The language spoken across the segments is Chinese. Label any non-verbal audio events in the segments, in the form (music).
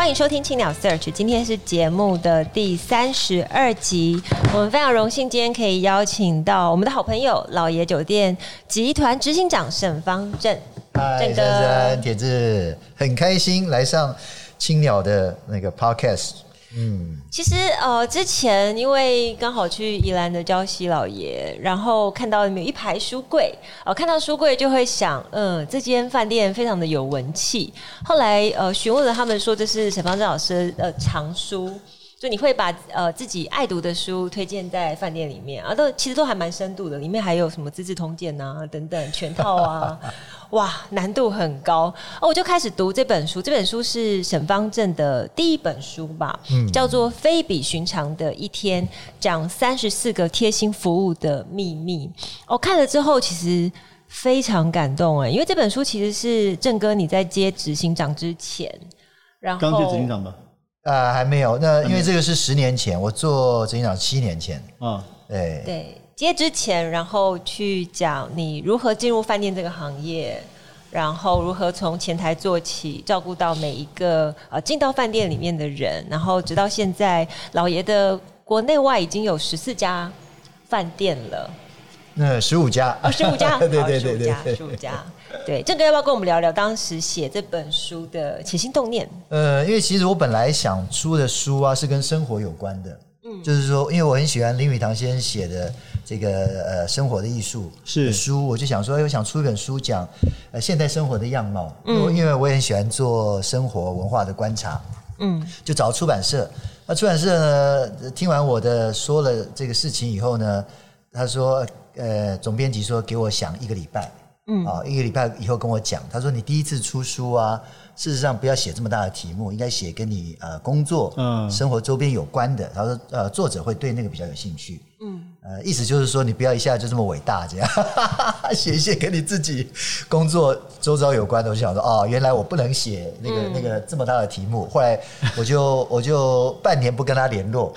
欢迎收听青鸟 Search，今天是节目的第三十二集。我们非常荣幸今天可以邀请到我们的好朋友老爷酒店集团执行长沈方正。嗨，珊珊、铁志，很开心来上青鸟的那个 Podcast。嗯，其实呃，之前因为刚好去宜兰的礁溪老爷，然后看到有一排书柜，呃，看到书柜就会想，嗯、呃，这间饭店非常的有文气。后来呃，询问了他们说，这是沈方正老师的藏书，就你会把呃自己爱读的书推荐在饭店里面啊，都其实都还蛮深度的，里面还有什么《资治通鉴》啊等等全套啊。(laughs) 哇，难度很高哦！我就开始读这本书，这本书是沈方正的第一本书吧，嗯，叫做《非比寻常的一天》，讲三十四个贴心服务的秘密。我、哦、看了之后，其实非常感动哎，因为这本书其实是正哥你在接执行长之前，然后刚接执行长吧？啊，还没有。那因为这个是十年前，我做执行长七年前嗯，对对。接之前，然后去讲你如何进入饭店这个行业，然后如何从前台做起，照顾到每一个呃进到饭店里面的人，然后直到现在，老爷的国内外已经有十四家饭店了。那十五家啊，(laughs) 十五家，对对对对，十五家，十五家。(laughs) 对，郑哥要不要跟我们聊聊当时写这本书的起心动念？呃，因为其实我本来想出的书啊，是跟生活有关的。嗯，就是说，因为我很喜欢林语堂先生写的这个呃生活的艺术是书，我就想说，我想出一本书讲呃现代生活的样貌。嗯，因为我也很喜欢做生活文化的观察。嗯，就找出版社。那出版社呢，听完我的说了这个事情以后呢，他说，呃，总编辑说给我想一个礼拜。嗯，啊，一个礼拜以后跟我讲，他说你第一次出书啊。事实上，不要写这么大的题目，应该写跟你呃工作、嗯、生活周边有关的。他说，呃，作者会对那个比较有兴趣。嗯，呃，意思就是说，你不要一下就这么伟大，这样写一些跟你自己工作周遭有关的。我就想说，哦，原来我不能写那个、嗯、那个这么大的题目。后来我就我就半年不跟他联络，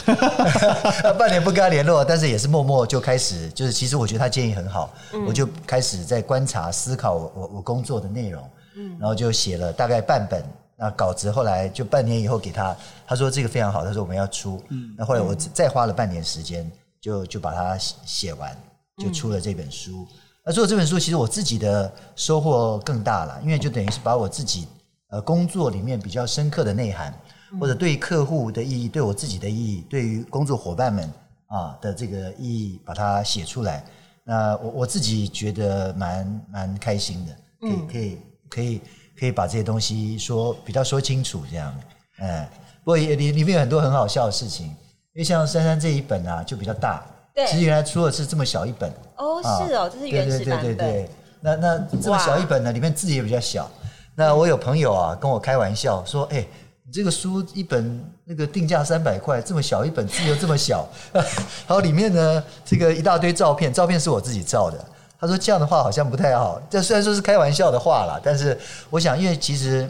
(laughs) 半年不跟他联络，但是也是默默就开始，就是其实我觉得他建议很好，嗯、我就开始在观察思考我我我工作的内容。嗯，然后就写了大概半本，那稿子后来就半年以后给他，他说这个非常好，他说我们要出，嗯，那后来我再花了半年时间，就就把它写完，就出了这本书。那做这本书，其实我自己的收获更大了，因为就等于是把我自己呃工作里面比较深刻的内涵，或者对于客户的意义，对我自己的意义，对于工作伙伴们啊的这个意义，把它写出来。那我我自己觉得蛮蛮开心的，可以可以。可以可以把这些东西说比较说清楚，这样，嗯，不过也里里面有很多很好笑的事情，因为像珊珊这一本啊就比较大，对，其实原来出的是这么小一本，哦，是哦，这是原始版本，对对对对对，那那这么小一本呢，里面字也比较小，那我有朋友啊跟我开玩笑说，哎，你这个书一本那个定价三百块，这么小一本字又这么小，(laughs) 然后里面呢这个一大堆照片，照片是我自己照的。他说这样的话好像不太好，这虽然说是开玩笑的话啦，但是我想，因为其实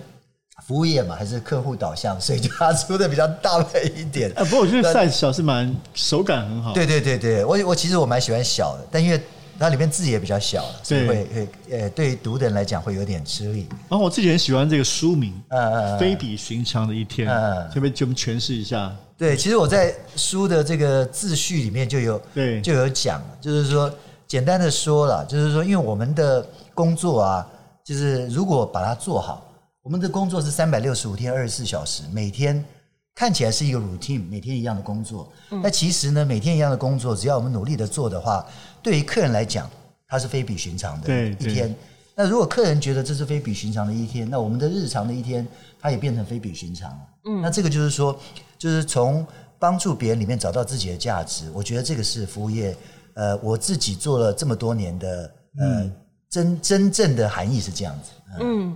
服务业嘛，还是客户导向，所以就他出的比较大本一点。啊，(laughs) 不过我觉得 size 小是蛮手感很好。对对对对，我我其实我蛮喜欢小的，但因为它里面字也比较小，所以会会呃，对于读的人来讲会有点吃力。然后我自己很喜欢这个书名，呃，非比寻常的一天，呃，这边就我们诠释一下。对，其实我在书的这个自序里面就有对就有讲，就是说。简单的说了，就是说，因为我们的工作啊，就是如果把它做好，我们的工作是三百六十五天二十四小时，每天看起来是一个 routine，每天一样的工作。那其实呢，每天一样的工作，只要我们努力的做的话，对于客人来讲，它是非比寻常的一天。那如果客人觉得这是非比寻常的一天，那我们的日常的一天，它也变成非比寻常了。嗯，那这个就是说，就是从帮助别人里面找到自己的价值。我觉得这个是服务业。呃，我自己做了这么多年的，呃，真真正的含义是这样子。嗯，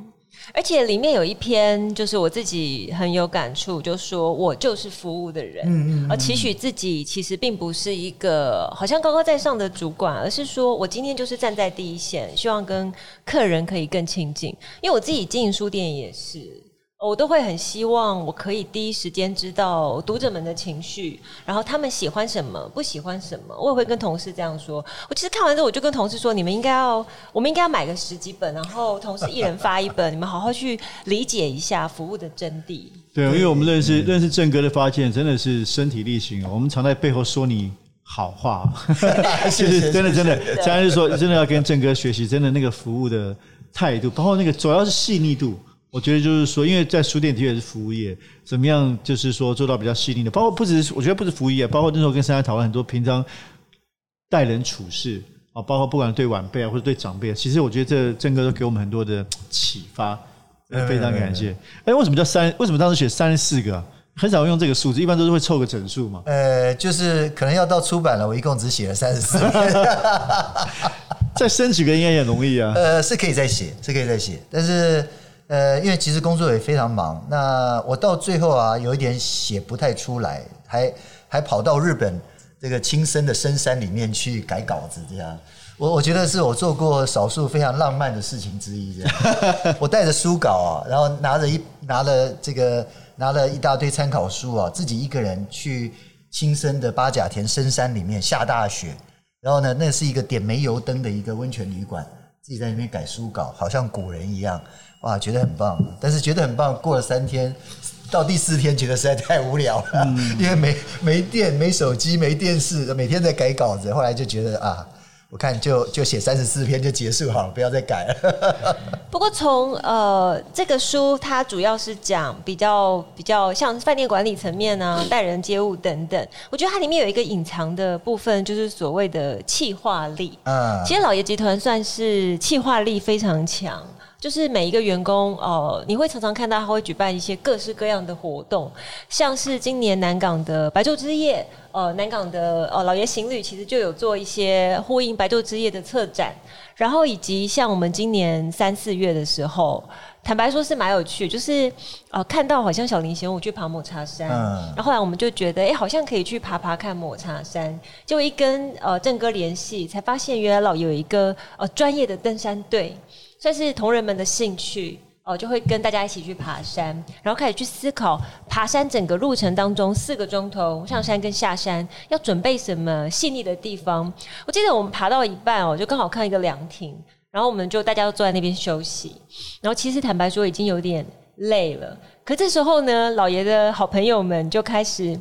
而且里面有一篇，就是我自己很有感触，就说我就是服务的人，嗯嗯，而期许自己其实并不是一个好像高高在上的主管，而是说我今天就是站在第一线，希望跟客人可以更亲近。因为我自己经营书店也是。我都会很希望我可以第一时间知道读者们的情绪，然后他们喜欢什么，不喜欢什么。我也会跟同事这样说。我其实看完之后，我就跟同事说：“你们应该要，我们应该要买个十几本，然后同事一人发一本，你们好好去理解一下服务的真谛。”对，因为我们认识认识正哥的发现，真的是身体力行。我们常在背后说你好话，(laughs) 就是真的真的，当然是说真的要跟正哥学习，真的那个服务的态度，包括那个主要是细腻度。我觉得就是说，因为在书店的确是服务业，怎么样就是说做到比较细腻的，包括不只是我觉得不是服务业，包括那时候跟珊珊讨论很多平常待人处事啊，包括不管对晚辈啊或者对长辈，其实我觉得这正哥都给我们很多的启发，非常感谢。哎，为什么叫三？为什么当时写三十四个？啊很少用这个数字，一般都是会凑个整数嘛。呃，就是可能要到出版了，我一共只写了三十四篇，(laughs) 再升几个应该也容易啊。呃，是可以再写，是可以再写，但是。呃，因为其实工作也非常忙，那我到最后啊，有一点写不太出来，还还跑到日本这个青森的深山里面去改稿子，这样，我我觉得是我做过少数非常浪漫的事情之一。这样，(laughs) 我带着书稿啊，然后拿着一拿了这个拿了一大堆参考书啊，自己一个人去青森的八甲田深山里面下大雪，然后呢，那是一个点煤油灯的一个温泉旅馆，自己在那边改书稿，好像古人一样。哇，觉得很棒，但是觉得很棒。过了三天，到第四天，觉得实在太无聊了，嗯、因为没没电、没手机、没电视，每天在改稿子。后来就觉得啊，我看就就写三十四篇就结束好了，不要再改了。(laughs) 不过从呃这个书，它主要是讲比较比较像饭店管理层面啊、待人接物等等。我觉得它里面有一个隐藏的部分，就是所谓的气化力。嗯，其实老爷集团算是气化力非常强。就是每一个员工哦，你会常常看到他会举办一些各式各样的活动，像是今年南港的白昼之夜，呃，南港的呃老爷行旅其实就有做一些呼应白昼之夜的策展，然后以及像我们今年三四月的时候，坦白说是蛮有趣，就是呃看到好像小林贤武去爬抹茶山，嗯，然后后来我们就觉得哎，好像可以去爬爬看抹茶山，就一跟呃正哥联系，才发现原来老有一个呃专业的登山队。算是同仁们的兴趣哦，就会跟大家一起去爬山，然后开始去思考爬山整个路程当中四个钟头上山跟下山要准备什么细腻的地方。我记得我们爬到一半哦，就刚好看一个凉亭，然后我们就大家都坐在那边休息。然后其实坦白说已经有点累了，可这时候呢，老爷的好朋友们就开始。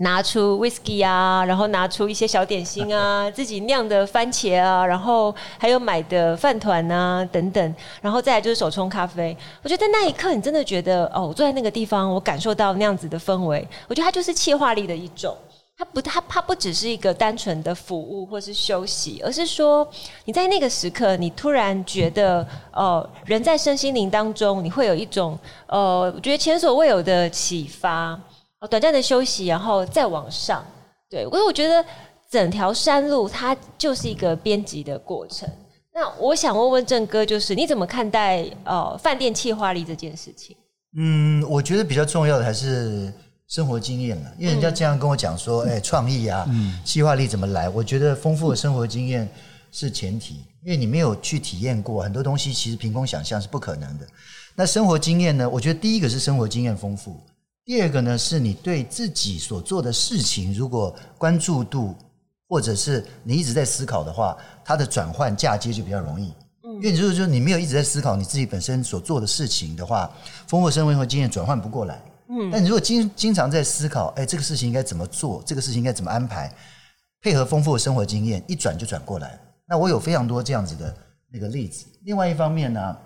拿出 whisky 啊，然后拿出一些小点心啊，(laughs) 自己酿的番茄啊，然后还有买的饭团啊等等，然后再来就是手冲咖啡。我觉得那一刻，你真的觉得哦，我坐在那个地方，我感受到那样子的氛围。我觉得它就是气化力的一种，它不，它它不只是一个单纯的服务或是休息，而是说你在那个时刻，你突然觉得哦，人在身心灵当中，你会有一种呃，我觉得前所未有的启发。哦，短暂的休息，然后再往上。对，所以我觉得整条山路它就是一个编辑的过程。那我想问问正哥，就是你怎么看待呃饭店气化力这件事情？嗯，我觉得比较重要的还是生活经验了，因为人家经常跟我讲说，哎、嗯，创意啊，计划力怎么来？我觉得丰富的生活经验是前提，因为你没有去体验过很多东西，其实凭空想象是不可能的。那生活经验呢？我觉得第一个是生活经验丰富。第二个呢，是你对自己所做的事情，如果关注度或者是你一直在思考的话，它的转换嫁接就比较容易。嗯，因为如果说你没有一直在思考你自己本身所做的事情的话，丰富生活和经验转换不过来。嗯，但你如果经经常在思考，哎，这个事情应该怎么做，这个事情应该怎么安排，配合丰富的生活经验，一转就转过来。那我有非常多这样子的那个例子。另外一方面呢，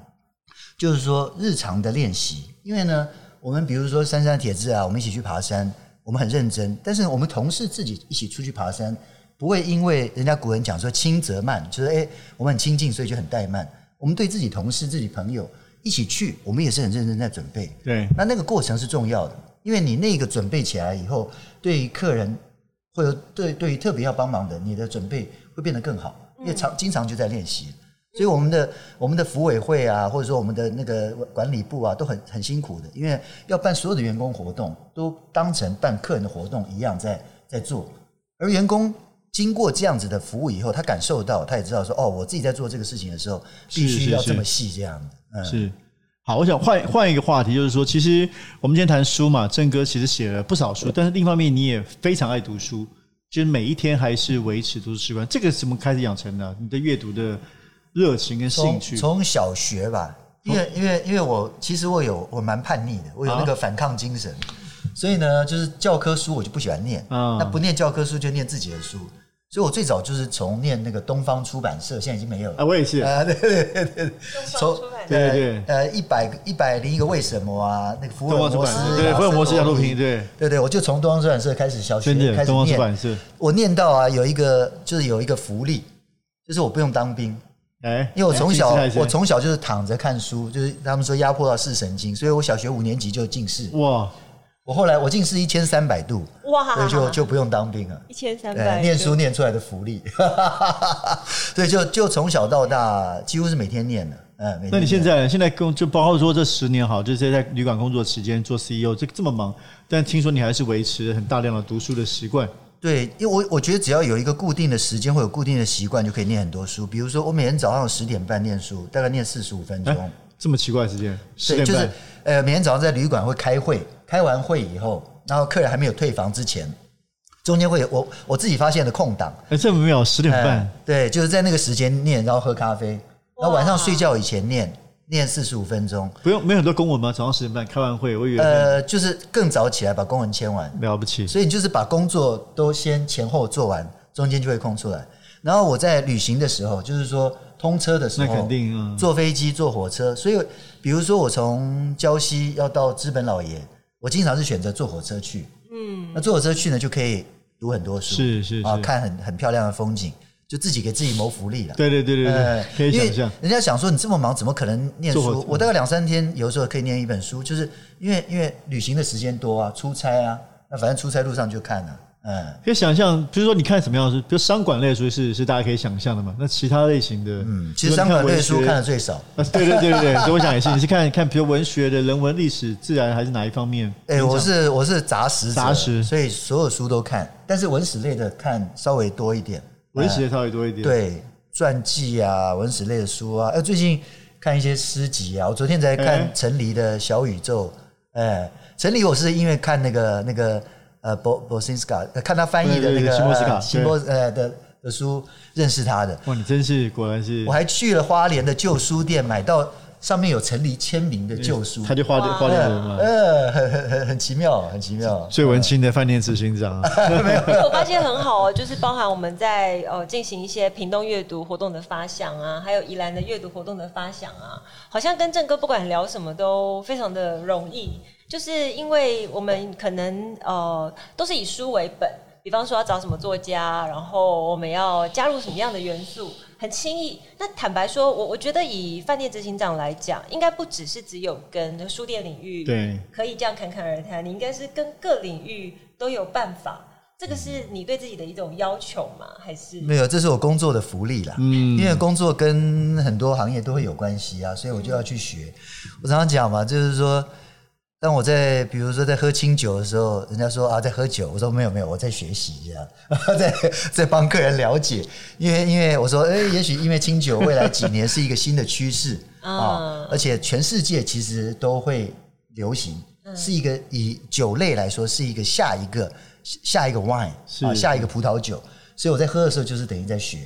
就是说日常的练习，因为呢。我们比如说珊珊铁志啊，我们一起去爬山，我们很认真。但是我们同事自己一起出去爬山，不会因为人家古人讲说轻则慢，就是诶我们很亲近，所以就很怠慢。我们对自己同事、自己朋友一起去，我们也是很认真在准备。对，那那个过程是重要的，因为你那个准备起来以后，对于客人或者对对于特别要帮忙的，你的准备会变得更好，因为常经常就在练习。所以我们的我们的服委会啊，或者说我们的那个管理部啊，都很很辛苦的，因为要办所有的员工活动，都当成办客人的活动一样在在做。而员工经过这样子的服务以后，他感受到，他也知道说，哦，我自己在做这个事情的时候，必须要这么细这样的。嗯，是。好，我想换换一个话题，就是说，其实我们今天谈书嘛，郑哥其实写了不少书，但是另一方面你也非常爱读书，就是每一天还是维持读书习惯。这个是怎么开始养成的？你的阅读的。热情跟兴趣，从小学吧，因为因为因为我其实我有我蛮叛逆的，我有那个反抗精神，所以呢，就是教科书我就不喜欢念，那不念教科书就念自己的书，所以我最早就是从念那个东方出版社，现在已经没有了啊，我也是啊，对对对对，从对对呃一百一百零一个为什么啊，那个福尔摩斯对福尔摩斯亚路平对对对，我就从东方出版社开始小学开始念，我念到啊有一个就是有一个福利，就是我不用当兵。哎，因为我从小我从小就是躺着看书，就是他们说压迫到视神经，所以我小学五年级就近视。哇！我后来我近视一千三百度，哇！所以就就不用当兵了。一千三百，念书念出来的福利。(laughs) 对，就就从小到大几乎是每天念的。嗯，那你现在现在工就包括说这十年好，就是在旅馆工作期间做 CEO，这这么忙，但听说你还是维持很大量的读书的习惯。对，因为我我觉得只要有一个固定的时间或有固定的习惯，就可以念很多书。比如说，我每天早上十点半念书，大概念四十五分钟。这么奇怪的时间？对，就是呃，每天早上在旅馆会开会，开完会以后，然后客人还没有退房之前，中间会有我我自己发现的空档。哎，这么妙，十点半。对，就是在那个时间念，然后喝咖啡，然后晚上睡觉以前念。念四十五分钟，不用，没有很多公文吗？早上十点半开完会，我以为呃，就是更早起来把公文签完，了不起。所以你就是把工作都先前后做完，中间就会空出来。然后我在旅行的时候，就是说通车的时候，那肯定啊，坐飞机、坐火车。所以，比如说我从礁溪要到资本老爷，我经常是选择坐火车去。嗯，那坐火车去呢，就可以读很多书，是是啊，看很很漂亮的风景。就自己给自己谋福利了。对对对对对，可以想象。人家想说你这么忙，怎么可能念书？我大概两三天，有的时候可以念一本书，就是因为因为旅行的时间多啊，出差啊，那反正出差路上就看了。嗯，可以想象，比如说你看什么样的书，比如商管类书是是大家可以想象的嘛？那其他类型的，嗯，其实商管类书看的最少。对对对对对，所以我想也是，你是看看比如文学的人文历史自然还是哪一方面？哎，我是我是杂食杂食，所以所有书都看，但是文史类的看稍微多一点。文史类稍微多一点，对传记啊，文史类的书啊，呃，最近看一些诗集啊。我昨天才看陈黎的小宇宙，哎，陈黎我是因为看那个那个呃博博辛斯卡，看他翻译的那个辛波斯卡辛波呃的的书认识他的。哇，你真是果然是！我还去了花莲的旧书店买到。上面有陈黎签名的旧书，他就花花莲人嘛，呃，很很很很奇妙，很奇妙。最文青的饭店执行长，(laughs) (laughs) 我发现很好哦，就是包含我们在呃进行一些屏东阅读活动的发想啊，还有宜兰的阅读活动的发想啊，好像跟正哥不管聊什么都非常的容易，就是因为我们可能呃都是以书为本。比方说要找什么作家，然后我们要加入什么样的元素，很轻易。那坦白说，我我觉得以饭店执行长来讲，应该不只是只有跟书店领域对可以这样侃侃而谈，你应该是跟各领域都有办法。这个是你对自己的一种要求吗？还是没有？这是我工作的福利啦。嗯，因为工作跟很多行业都会有关系啊，所以我就要去学。我常常讲嘛，就是说。当我在比如说在喝清酒的时候，人家说啊在喝酒，我说没有没有，我在学习一下，(laughs) 在在帮客人了解，因为因为我说哎，也许因为清酒未来几年是一个新的趋势。啊，而且全世界其实都会流行，是一个以酒类来说是一个下一个下一个 wine 啊下一个葡萄酒，所以我在喝的时候就是等于在学。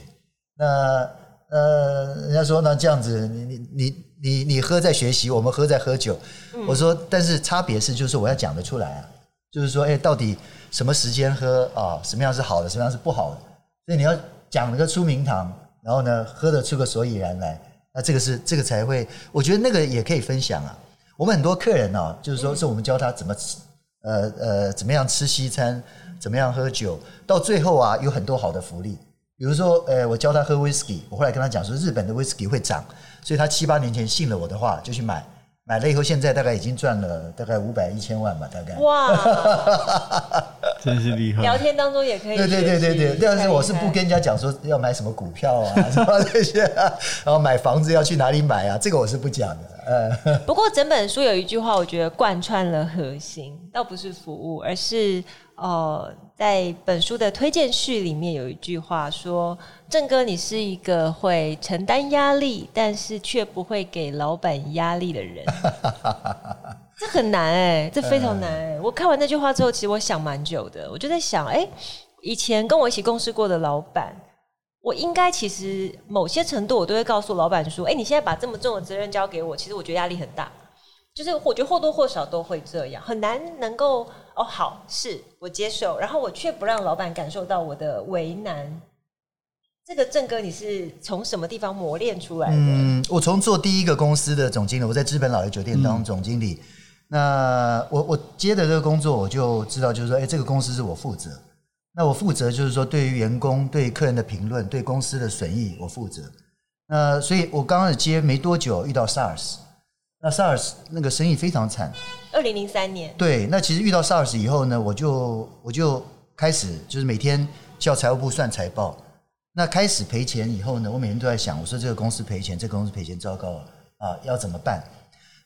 那呃，人家说那这样子你你你。你你喝在学习，我们喝在喝酒。我说，但是差别是，就是我要讲得出来啊，就是说，哎，到底什么时间喝啊？什么样是好的，什么样是不好的？所以你要讲得出名堂，然后呢，喝得出个所以然来，那这个是这个才会。我觉得那个也可以分享啊。我们很多客人呢，就是说是我们教他怎么吃，呃呃，怎么样吃西餐，怎么样喝酒，到最后啊，有很多好的福利。比如说，呃，我教他喝 whisky，我后来跟他讲说，日本的 whisky 会涨。所以他七八年前信了我的话，就去买，买了以后，现在大概已经赚了大概五百一千万吧，大概。哇！(laughs) 真是厉害。聊天当中也可以。对对对对对，但是我是不跟人家讲说要买什么股票啊，什么这些，然后买房子要去哪里买啊，这个我是不讲的。呃，不过整本书有一句话，我觉得贯穿了核心，倒不是服务，而是呃，在本书的推荐序里面有一句话说：“郑哥，你是一个会承担压力，但是却不会给老板压力的人。(laughs) ”这很难哎、欸，这非常难哎、欸。我看完那句话之后，其实我想蛮久的，我就在想，哎、欸，以前跟我一起共事过的老板。我应该其实某些程度，我都会告诉老板说：“哎，你现在把这么重的责任交给我，其实我觉得压力很大。就是我觉得或多或少都会这样，很难能够哦，好，是我接受，然后我却不让老板感受到我的为难。这个正哥，你是从什么地方磨练出来的？嗯，我从做第一个公司的总经理，我在资本老爷酒店当总经理。嗯、那我我接的这个工作，我就知道，就是说，哎，这个公司是我负责。”那我负责就是说，对于员工、对客人的评论、对公司的损益，我负责。那所以，我刚开始接没多久，遇到 SARS，那 SARS 那个生意非常惨。二零零三年。对，那其实遇到 SARS 以后呢，我就我就开始就是每天叫财务部算财报。那开始赔钱以后呢，我每天都在想，我说这个公司赔钱，这个公司赔钱，糟糕了啊，要怎么办？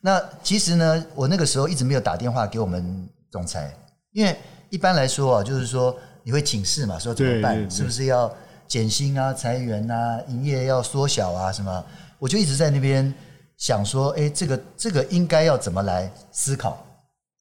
那其实呢，我那个时候一直没有打电话给我们总裁，因为一般来说啊，就是说。你会请示嘛？说怎么办？是不是要减薪啊、裁员啊、营业要缩小啊？什么？我就一直在那边想说，哎，这个这个应该要怎么来思考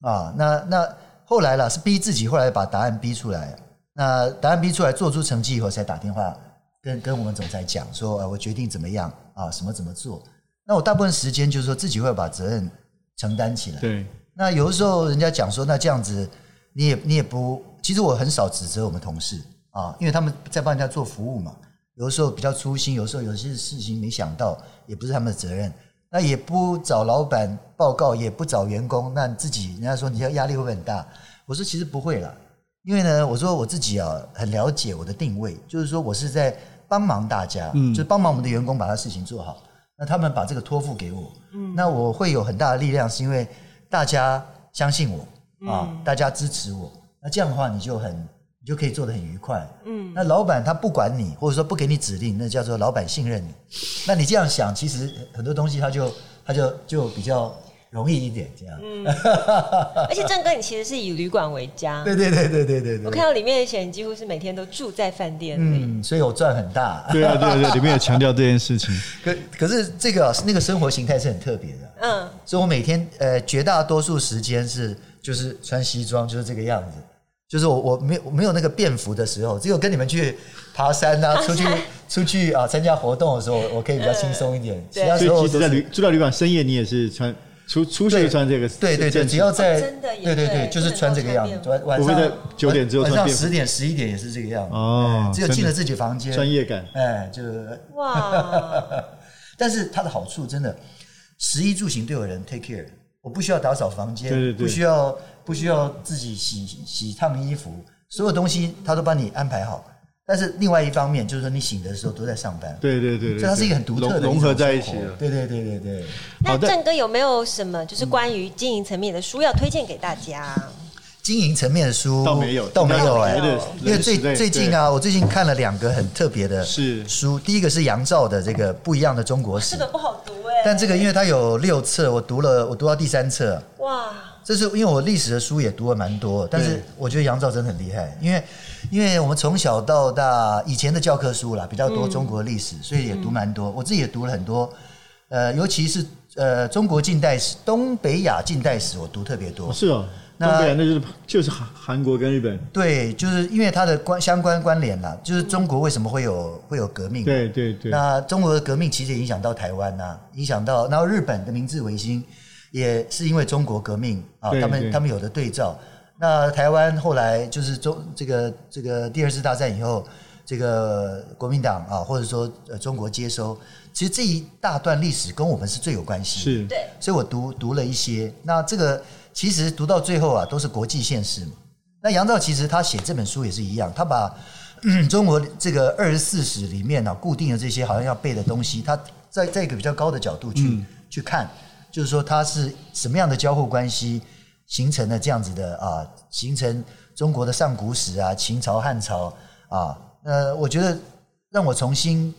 啊？那那后来啦是逼自己，后来把答案逼出来。那答案逼出来，做出成绩以后，才打电话跟跟我们总裁讲说，我决定怎么样啊？什么怎么做？那我大部分时间就是说自己会把责任承担起来。对。那有的时候人家讲说，那这样子你也你也不。其实我很少指责我们同事啊，因为他们在帮人家做服务嘛。有的时候比较粗心，有时候有些事情没想到，也不是他们的责任。那也不找老板报告，也不找员工，那自己人家说你要压力会不会很大？我说其实不会啦，因为呢，我说我自己啊很了解我的定位，就是说我是在帮忙大家，嗯，就是帮忙我们的员工把他事情做好。那他们把这个托付给我，嗯，那我会有很大的力量，是因为大家相信我啊，大家支持我。那这样的话，你就很，你就可以做得很愉快。嗯，那老板他不管你，或者说不给你指令，那叫做老板信任你。那你这样想，其实很多东西他就他就就比较容易一点这样。嗯，(laughs) 而且正哥，你其实是以旅馆为家。对对对对对对。我看到里面的钱，你几乎是每天都住在饭店里。嗯，所以我赚很大。对啊，对啊对啊，里面有强调这件事情。(laughs) 可可是这个那个生活形态是很特别的。嗯，所以我每天呃绝大多数时间是就是穿西装，就是这个样子。就是我我没有我没有那个便服的时候，只有跟你们去爬山啊，出去出去啊参加活动的时候，我可以比较轻松一点。其他时候在旅住到旅馆深夜，你也是穿出出去穿这个。对对对，只要在对对对，就是穿这个样子。晚晚上九点之后，晚上十点十一点也是这个样子。哦，只有进了自己房间，专业感。哎，就哇！(laughs) 但是它的好处真的，食衣住行都有人 take care，我不需要打扫房间，不需要。不需要自己洗洗烫衣服，所有东西他都帮你安排好。但是另外一方面，就是说你醒的时候都在上班。对对对，所以它是一个很独特的融合在一起。对对对对对。那郑哥有没有什么就是关于经营层面的书要推荐给大家？经营层面的书倒没有，倒没有哎，因为最最近啊，我最近看了两个很特别的书，第一个是杨照的这个不一样的中国史，这个不好读哎，但这个因为它有六册，我读了，我读到第三册，哇。这是因为我历史的书也读了蛮多，但是我觉得杨照真的很厉害，因为因为我们从小到大以前的教科书啦比较多中国历史，所以也读蛮多。我自己也读了很多，呃，尤其是呃中国近代史、东北亚近代史，我读特别多。是哦，东北亚那就是就是韩韩国跟日本。对，就是因为它的关相关关联啦，就是中国为什么会有会有革命？对对对。那中国的革命其实也影响到台湾呐，影响到然后日本的明治维新。也是因为中国革命啊，他们他们有的对照。那台湾后来就是中这个这个第二次大战以后，这个国民党啊，或者说呃中国接收，其实这一大段历史跟我们是最有关系。是，对。所以我读读了一些。那这个其实读到最后啊，都是国际现实嘛。那杨照其实他写这本书也是一样，他把中国这个二十四史里面啊固定的这些好像要背的东西，他在在一个比较高的角度去、嗯、去看。就是说，它是什么样的交互关系？形成了这样子的啊，形成中国的上古史啊，秦朝汉朝啊，呃，我觉得让我重新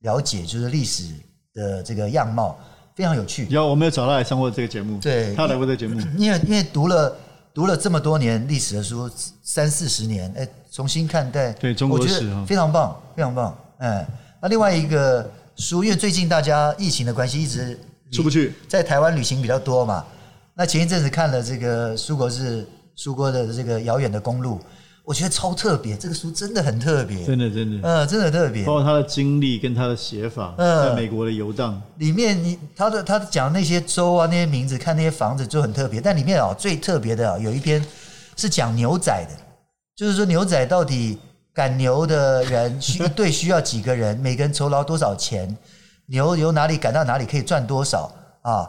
了解就是历史的这个样貌，非常有趣。有，我们有找他来上过这个节目，对，他来过这个节目，因为因为读了读了这么多年历史的书，三四十年，哎，重新看待对中国史非常棒，非常棒，哎，那另外一个书，因为最近大家疫情的关系，一直出不去，在台湾旅行比较多嘛。那前一阵子看了这个苏国治苏国的这个遥远的公路，我觉得超特别，这个书真的很特别，真的真的，呃，真的特别，包括他的经历跟他的写法，在美国的游荡里面，你他的他讲那些州啊，那些名字，看那些房子就很特别，但里面啊最特别的啊有一篇是讲牛仔的，就是说牛仔到底赶牛的人需一队需要几个人，每个人酬劳多少钱，牛由哪里赶到哪里可以赚多少？啊？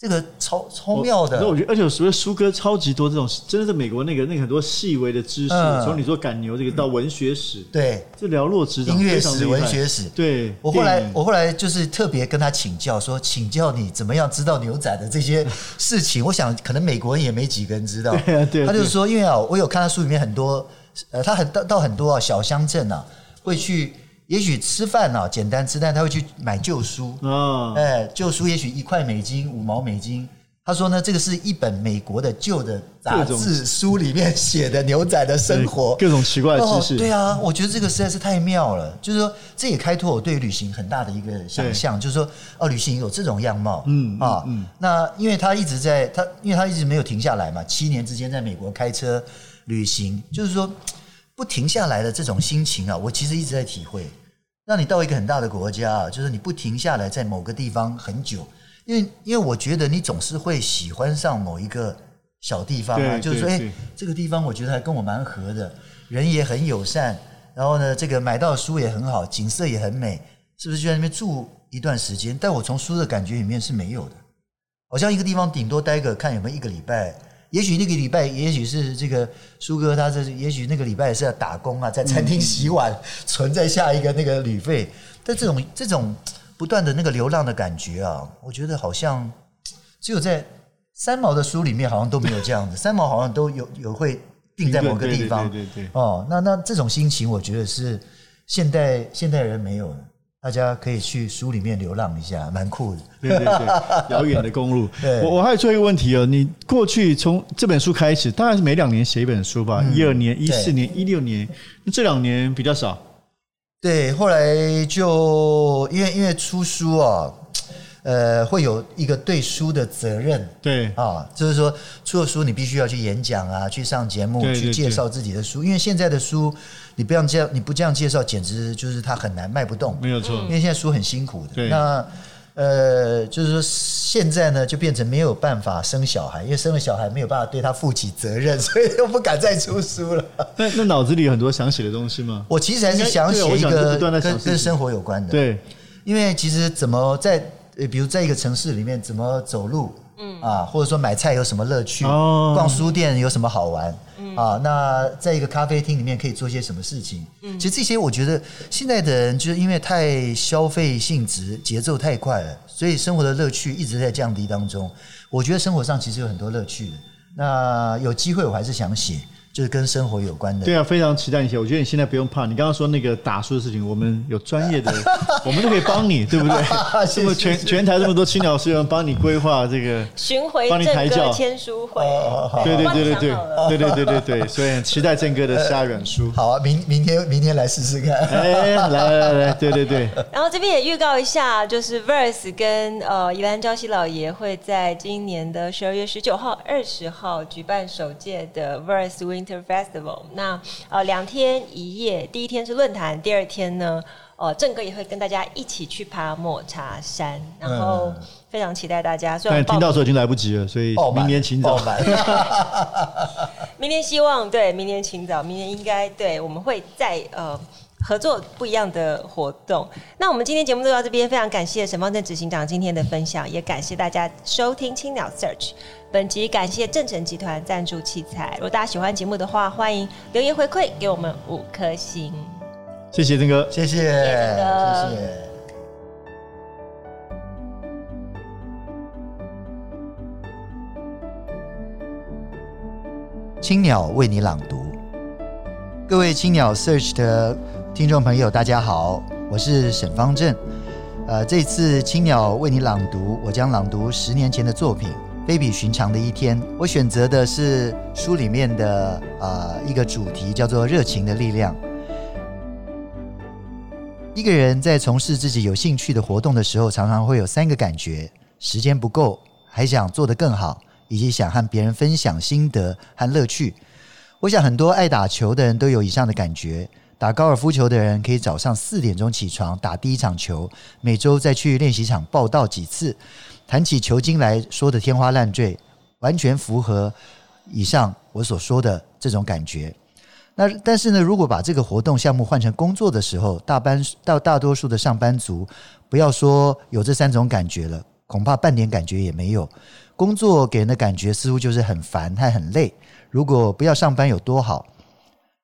这个超超妙的，那我觉得，而且我觉得书哥超级多这种，真的是美国那个那个很多细微的知识，从、嗯、你说赶牛这个到文学史，对，这寥落指掌，音乐史、文学史，对。我后来我后来就是特别跟他请教，说请教你怎么样知道牛仔的这些 (laughs) 事情。我想可能美国人也没几个人知道。对啊，对。他就是说，因为啊，我有看他书里面很多，呃，他很到到很多啊小乡镇啊，会去。也许吃饭啊，简单吃，但他会去买旧书啊，哎，旧书也许一块美金、五毛美金。他说呢，这个是一本美国的旧的杂志书里面写的牛仔的生活，各种奇怪的知识。对啊，我觉得这个实在是太妙了。就是说，这也开拓我对旅行很大的一个想象，就是说，哦，旅行有这种样貌，嗯啊，嗯。那因为他一直在他，因为他一直没有停下来嘛，七年之间在美国开车旅行，就是说不停下来的这种心情啊，我其实一直在体会。让你到一个很大的国家，就是你不停下来在某个地方很久，因为因为我觉得你总是会喜欢上某一个小地方啊，就是说，哎，这个地方我觉得还跟我蛮合的，人也很友善，然后呢，这个买到书也很好，景色也很美，是不是就在那边住一段时间？但我从书的感觉里面是没有的，好像一个地方顶多待个看有没有一个礼拜。也许那个礼拜，也许是这个苏哥，他是也许那个礼拜是要打工啊，在餐厅洗碗，存在下一个那个旅费。但这种这种不断的那个流浪的感觉啊，我觉得好像只有在三毛的书里面好像都没有这样子。(laughs) 三毛好像都有有会定在某个地方，对对对对。哦，那那这种心情，我觉得是现代现代人没有的。大家可以去书里面流浪一下，(laughs) 蛮酷的。对对对，遥远的公路。(laughs) 我我还有最后一个问题哦，你过去从这本书开始，大概是每两年写一本书吧？一二年、一四年、一六年，那这两年比较少。对，后来就因为因为出书啊。呃，会有一个对书的责任，对啊，就是说出了书，你必须要去演讲啊，去上节目，对对对，去介绍自己的书。因为现在的书，你不要这样，你不这样介绍，简直就是它很难卖不动。没有错，因为现在书很辛苦的。对，那呃，就是说现在呢，就变成没有办法生小孩，因为生了小孩没有办法对他负起责任，(laughs) 所以都不敢再出书了。那那脑子里有很多想写的东西吗？我其实还是想写一个跟跟生活有关的。对，因为其实怎么在。比如在一个城市里面怎么走路，嗯啊，或者说买菜有什么乐趣，哦，逛书店有什么好玩，嗯啊，那在一个咖啡厅里面可以做些什么事情？嗯，其实这些我觉得现在的人就是因为太消费性质，节奏太快了，所以生活的乐趣一直在降低当中。我觉得生活上其实有很多乐趣的，那有机会我还是想写。就是跟生活有关的。对啊，非常期待你写。我觉得你现在不用怕。你刚刚说那个打书的事情，我们有专业的，(laughs) 我们都可以帮你，对不对？(laughs) 这么全全台这么多青鸟书友帮你规划这个巡回帮你抬轿签书会。对对对对对对对对对对，所以很期待正哥的下一本书。好啊，明明天明天来试试看。哎，来来来来，对对对。然后这边也预告一下，就是 Verse 跟呃宜兰礁溪老爷会在今年的十二月十九号、二十号举办首届的 Verse Win。Winter Festival，那呃两天一夜，第一天是论坛，第二天呢，呃正哥也会跟大家一起去爬抹茶山，然后非常期待大家。虽然听到的时候已经来不及了，所以明年请早。(laughs) 明年希望对，明年请早，明年应该对，我们会再呃。合作不一样的活动，那我们今天节目就到这边，非常感谢沈方正执行长今天的分享，也感谢大家收听青鸟 Search。本集感谢正成集团赞助器材，如果大家喜欢节目的话，欢迎留言回馈给我们五颗星。谢谢曾哥，谢谢，谢谢。谢谢。青鸟为你朗读，各位青鸟 Search 的听众朋友，大家好，我是沈方正。呃，这次青鸟为你朗读，我将朗读十年前的作品《非比寻常的一天》。我选择的是书里面的呃一个主题，叫做“热情的力量”。一个人在从事自己有兴趣的活动的时候，常常会有三个感觉：时间不够，还想做得更好。以及想和别人分享心得和乐趣，我想很多爱打球的人都有以上的感觉。打高尔夫球的人可以早上四点钟起床打第一场球，每周再去练习场报到几次，谈起球经来说的天花乱坠，完全符合以上我所说的这种感觉。那但是呢，如果把这个活动项目换成工作的时候，大班到大多数的上班族，不要说有这三种感觉了，恐怕半点感觉也没有。工作给人的感觉似乎就是很烦还很累。如果不要上班有多好？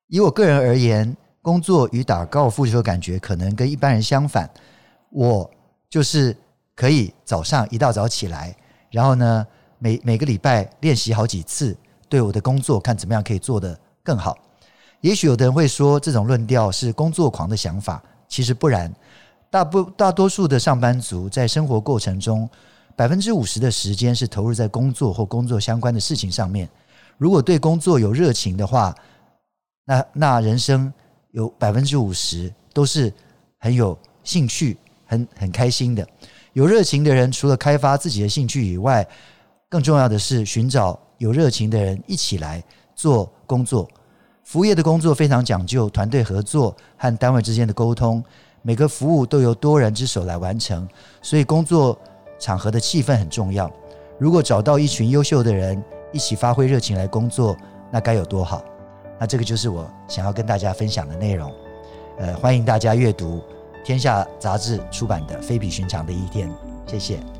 以我个人而言，工作与打高尔夫球的感觉可能跟一般人相反。我就是可以早上一大早起来，然后呢，每每个礼拜练习好几次，对我的工作看怎么样可以做得更好。也许有的人会说，这种论调是工作狂的想法。其实不然，大不大多数的上班族在生活过程中。百分之五十的时间是投入在工作或工作相关的事情上面。如果对工作有热情的话，那那人生有百分之五十都是很有兴趣、很很开心的。有热情的人，除了开发自己的兴趣以外，更重要的是寻找有热情的人一起来做工作。服务业的工作非常讲究团队合作和单位之间的沟通，每个服务都由多人之手来完成，所以工作。场合的气氛很重要。如果找到一群优秀的人一起发挥热情来工作，那该有多好！那这个就是我想要跟大家分享的内容。呃，欢迎大家阅读天下杂志出版的《非比寻常的一天》。谢谢。